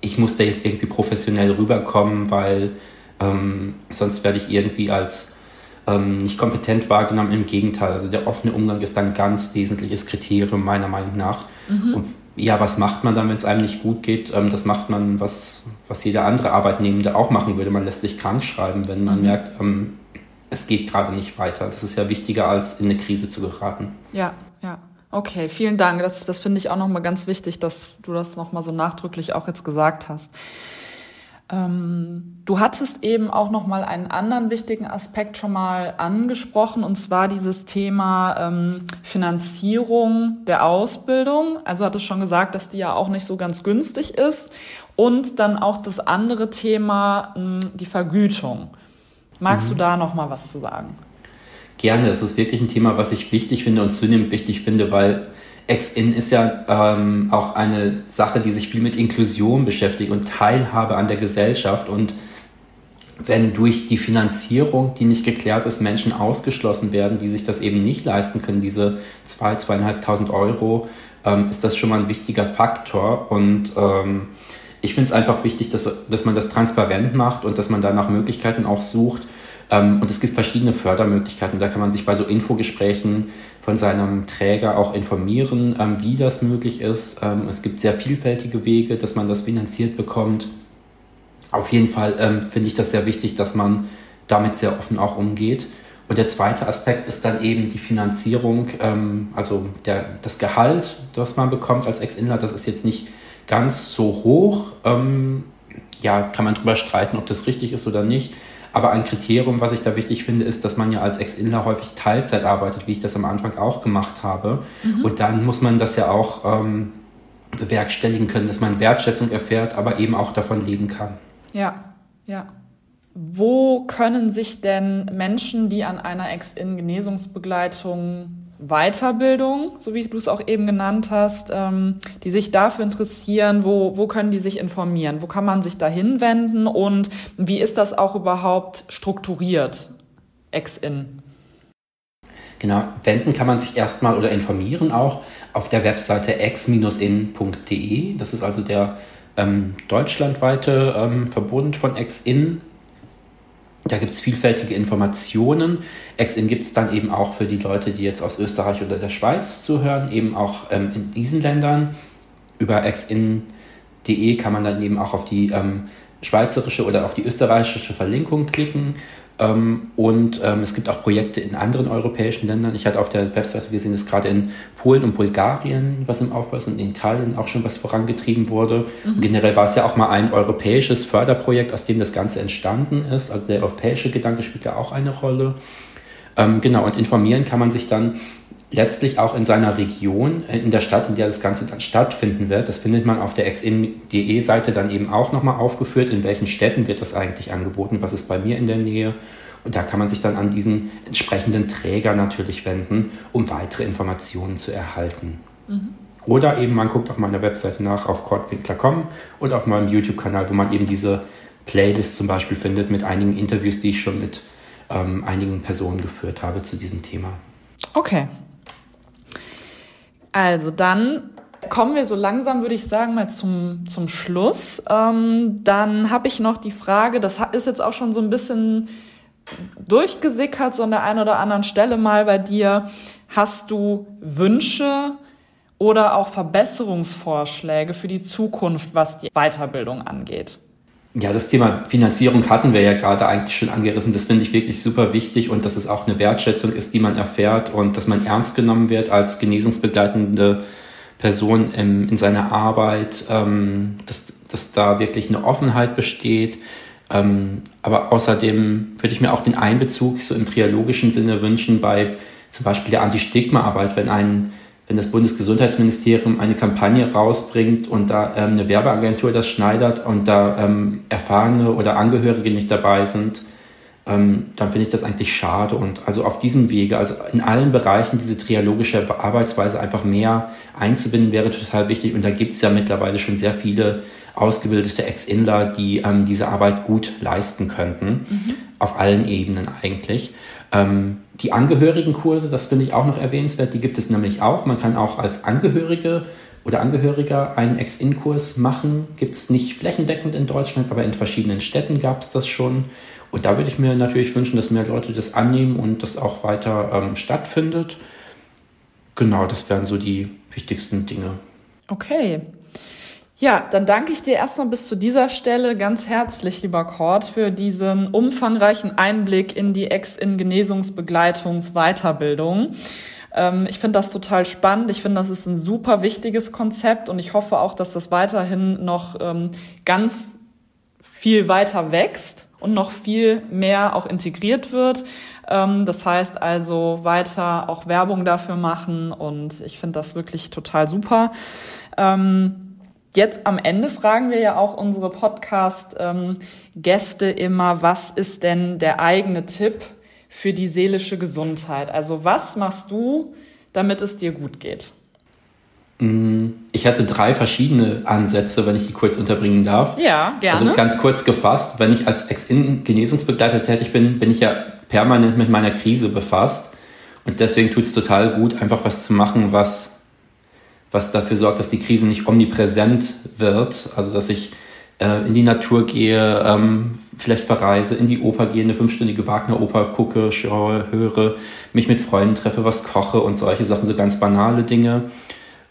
ich muss da jetzt irgendwie professionell rüberkommen, weil ähm, sonst werde ich irgendwie als ähm, nicht kompetent wahrgenommen. Im Gegenteil, also der offene Umgang ist ein ganz wesentliches Kriterium meiner Meinung nach. Mhm. Und ja, was macht man dann, wenn es einem nicht gut geht? Ähm, das macht man, was, was jeder andere Arbeitnehmende auch machen würde. Man lässt sich krank schreiben, wenn man mhm. merkt, ähm, es geht gerade nicht weiter. Das ist ja wichtiger, als in eine Krise zu geraten. Ja, ja. Okay, vielen Dank. Das, das finde ich auch nochmal ganz wichtig, dass du das nochmal so nachdrücklich auch jetzt gesagt hast. Ähm, du hattest eben auch noch mal einen anderen wichtigen Aspekt schon mal angesprochen, und zwar dieses Thema ähm, Finanzierung der Ausbildung. Also hattest schon gesagt, dass die ja auch nicht so ganz günstig ist. Und dann auch das andere Thema, hm, die Vergütung. Magst mhm. du da noch mal was zu sagen? Gerne. Das ist wirklich ein Thema, was ich wichtig finde und zunehmend wichtig finde, weil Ex-In ist ja ähm, auch eine Sache, die sich viel mit Inklusion beschäftigt und Teilhabe an der Gesellschaft. Und wenn durch die Finanzierung, die nicht geklärt ist, Menschen ausgeschlossen werden, die sich das eben nicht leisten können, diese zwei, zweieinhalbtausend Euro, ähm, ist das schon mal ein wichtiger Faktor. Und ähm, ich finde es einfach wichtig, dass, dass man das transparent macht und dass man da nach Möglichkeiten auch sucht. Ähm, und es gibt verschiedene Fördermöglichkeiten. Da kann man sich bei so Infogesprächen von seinem Träger auch informieren, ähm, wie das möglich ist. Ähm, es gibt sehr vielfältige Wege, dass man das finanziert bekommt. Auf jeden Fall ähm, finde ich das sehr wichtig, dass man damit sehr offen auch umgeht. Und der zweite Aspekt ist dann eben die Finanzierung, ähm, also der, das Gehalt, das man bekommt als Ex-Inler, das ist jetzt nicht ganz so hoch. Ähm, ja, kann man drüber streiten, ob das richtig ist oder nicht. Aber ein Kriterium, was ich da wichtig finde, ist, dass man ja als Ex-Inler häufig Teilzeit arbeitet, wie ich das am Anfang auch gemacht habe. Mhm. Und dann muss man das ja auch ähm, bewerkstelligen können, dass man Wertschätzung erfährt, aber eben auch davon leben kann. Ja, ja. Wo können sich denn Menschen, die an einer Ex-In-Genesungsbegleitung Weiterbildung, so wie du es auch eben genannt hast, ähm, die sich dafür interessieren, wo, wo können die sich informieren, wo kann man sich da hinwenden und wie ist das auch überhaupt strukturiert, Ex-In? Genau, wenden kann man sich erstmal oder informieren auch auf der Webseite ex-in.de. Das ist also der ähm, deutschlandweite ähm, Verbund von Ex-In da gibt es vielfältige Informationen. Exin gibt es dann eben auch für die Leute, die jetzt aus Österreich oder der Schweiz zuhören, eben auch ähm, in diesen Ländern. Über exin.de kann man dann eben auch auf die ähm, schweizerische oder auf die österreichische Verlinkung klicken. Ähm, und ähm, es gibt auch Projekte in anderen europäischen Ländern. Ich hatte auf der Webseite gesehen, dass gerade in Polen und Bulgarien was im Aufbau ist und in Italien auch schon was vorangetrieben wurde. Mhm. generell war es ja auch mal ein europäisches Förderprojekt, aus dem das Ganze entstanden ist. Also der europäische Gedanke spielt da auch eine Rolle. Ähm, genau, und informieren kann man sich dann letztlich auch in seiner Region, äh, in der Stadt, in der das Ganze dann stattfinden wird. Das findet man auf der exin.de Seite dann eben auch nochmal aufgeführt, in welchen Städten wird das eigentlich angeboten, was ist bei mir in der Nähe. Und da kann man sich dann an diesen entsprechenden Träger natürlich wenden, um weitere Informationen zu erhalten. Mhm. Oder eben man guckt auf meiner Webseite nach, auf kordwinkler.com und auf meinem YouTube-Kanal, wo man eben diese Playlist zum Beispiel findet mit einigen Interviews, die ich schon mit ähm, einigen Personen geführt habe zu diesem Thema. Okay, also dann kommen wir so langsam, würde ich sagen, mal zum, zum Schluss. Ähm, dann habe ich noch die Frage, das ist jetzt auch schon so ein bisschen durchgesickert, so an der einen oder anderen Stelle mal bei dir. Hast du Wünsche oder auch Verbesserungsvorschläge für die Zukunft, was die Weiterbildung angeht? Ja, das Thema Finanzierung hatten wir ja gerade eigentlich schon angerissen. Das finde ich wirklich super wichtig und dass es auch eine Wertschätzung ist, die man erfährt und dass man ernst genommen wird als genesungsbegleitende Person in, in seiner Arbeit, ähm, dass, dass da wirklich eine Offenheit besteht. Ähm, aber außerdem würde ich mir auch den Einbezug so im triologischen Sinne wünschen bei zum Beispiel der Anti-Stigma-Arbeit, wenn ein wenn das Bundesgesundheitsministerium eine Kampagne rausbringt und da ähm, eine Werbeagentur das schneidert und da ähm, erfahrene oder Angehörige nicht dabei sind, ähm, dann finde ich das eigentlich schade. Und also auf diesem Wege, also in allen Bereichen diese trialogische Arbeitsweise einfach mehr einzubinden, wäre total wichtig. Und da gibt es ja mittlerweile schon sehr viele ausgebildete Ex-Inler, die ähm, diese Arbeit gut leisten könnten, mhm. auf allen Ebenen eigentlich. Ähm, die Angehörigenkurse, das finde ich auch noch erwähnenswert, die gibt es nämlich auch. Man kann auch als Angehörige oder Angehöriger einen Ex-In-Kurs machen. Gibt es nicht flächendeckend in Deutschland, aber in verschiedenen Städten gab es das schon. Und da würde ich mir natürlich wünschen, dass mehr Leute das annehmen und das auch weiter ähm, stattfindet. Genau, das wären so die wichtigsten Dinge. Okay, ja, dann danke ich dir erstmal bis zu dieser Stelle ganz herzlich, lieber Kort, für diesen umfangreichen Einblick in die Ex-in-Genesungsbegleitungs-Weiterbildung. Ähm, ich finde das total spannend. Ich finde, das ist ein super wichtiges Konzept und ich hoffe auch, dass das weiterhin noch ähm, ganz viel weiter wächst und noch viel mehr auch integriert wird. Ähm, das heißt also weiter auch Werbung dafür machen und ich finde das wirklich total super. Jetzt am Ende fragen wir ja auch unsere Podcast-Gäste immer, was ist denn der eigene Tipp für die seelische Gesundheit? Also was machst du, damit es dir gut geht? Mm, ich hatte drei verschiedene Ansätze, wenn ich die kurz unterbringen darf. Ja, gerne. Also ganz kurz gefasst, wenn ich als Ex-Genesungsbegleiter tätig bin, bin ich ja permanent mit meiner Krise befasst. Und deswegen tut es total gut, einfach was zu machen, was, was dafür sorgt, dass die Krise nicht omnipräsent wird. Also dass ich äh, in die Natur gehe, ähm, vielleicht verreise, in die Oper gehe, eine fünfstündige Wagner-Oper gucke, schaue, höre, mich mit Freunden treffe, was koche und solche Sachen, so ganz banale Dinge.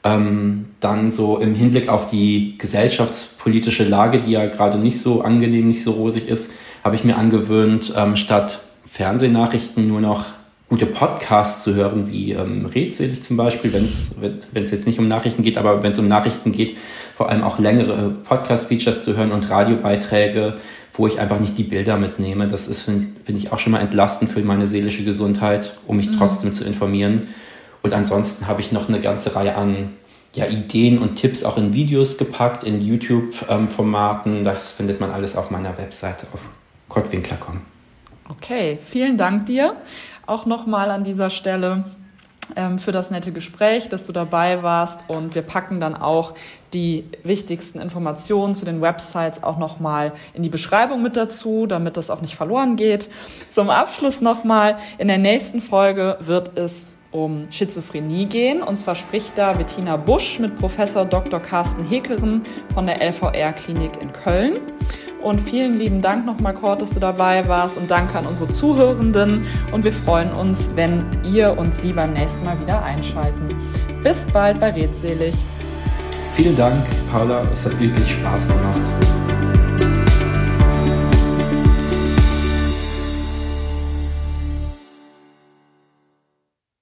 Ähm, dann so im Hinblick auf die gesellschaftspolitische Lage, die ja gerade nicht so angenehm, nicht so rosig ist, habe ich mir angewöhnt, ähm, statt Fernsehnachrichten nur noch gute Podcasts zu hören, wie ähm, Redselig zum Beispiel, wenn's, wenn es jetzt nicht um Nachrichten geht, aber wenn es um Nachrichten geht, vor allem auch längere Podcast-Features zu hören und Radiobeiträge, wo ich einfach nicht die Bilder mitnehme. Das ist, finde find ich, auch schon mal entlastend für meine seelische Gesundheit, um mich mhm. trotzdem zu informieren. Und ansonsten habe ich noch eine ganze Reihe an ja, Ideen und Tipps auch in Videos gepackt, in YouTube-Formaten. das findet man alles auf meiner Webseite auf kottwinkler.com. Okay, vielen Dank dir auch nochmal an dieser Stelle ähm, für das nette Gespräch, dass du dabei warst. Und wir packen dann auch die wichtigsten Informationen zu den Websites auch nochmal in die Beschreibung mit dazu, damit das auch nicht verloren geht. Zum Abschluss nochmal, in der nächsten Folge wird es um Schizophrenie gehen. Und zwar spricht da Bettina Busch mit Professor Dr. Carsten Hekeren von der LVR-Klinik in Köln. Und vielen lieben Dank nochmal, Kurt, dass du dabei warst und danke an unsere Zuhörenden. Und wir freuen uns, wenn ihr und sie beim nächsten Mal wieder einschalten. Bis bald bei Redselig. Vielen Dank, Paula. Es hat wirklich Spaß gemacht.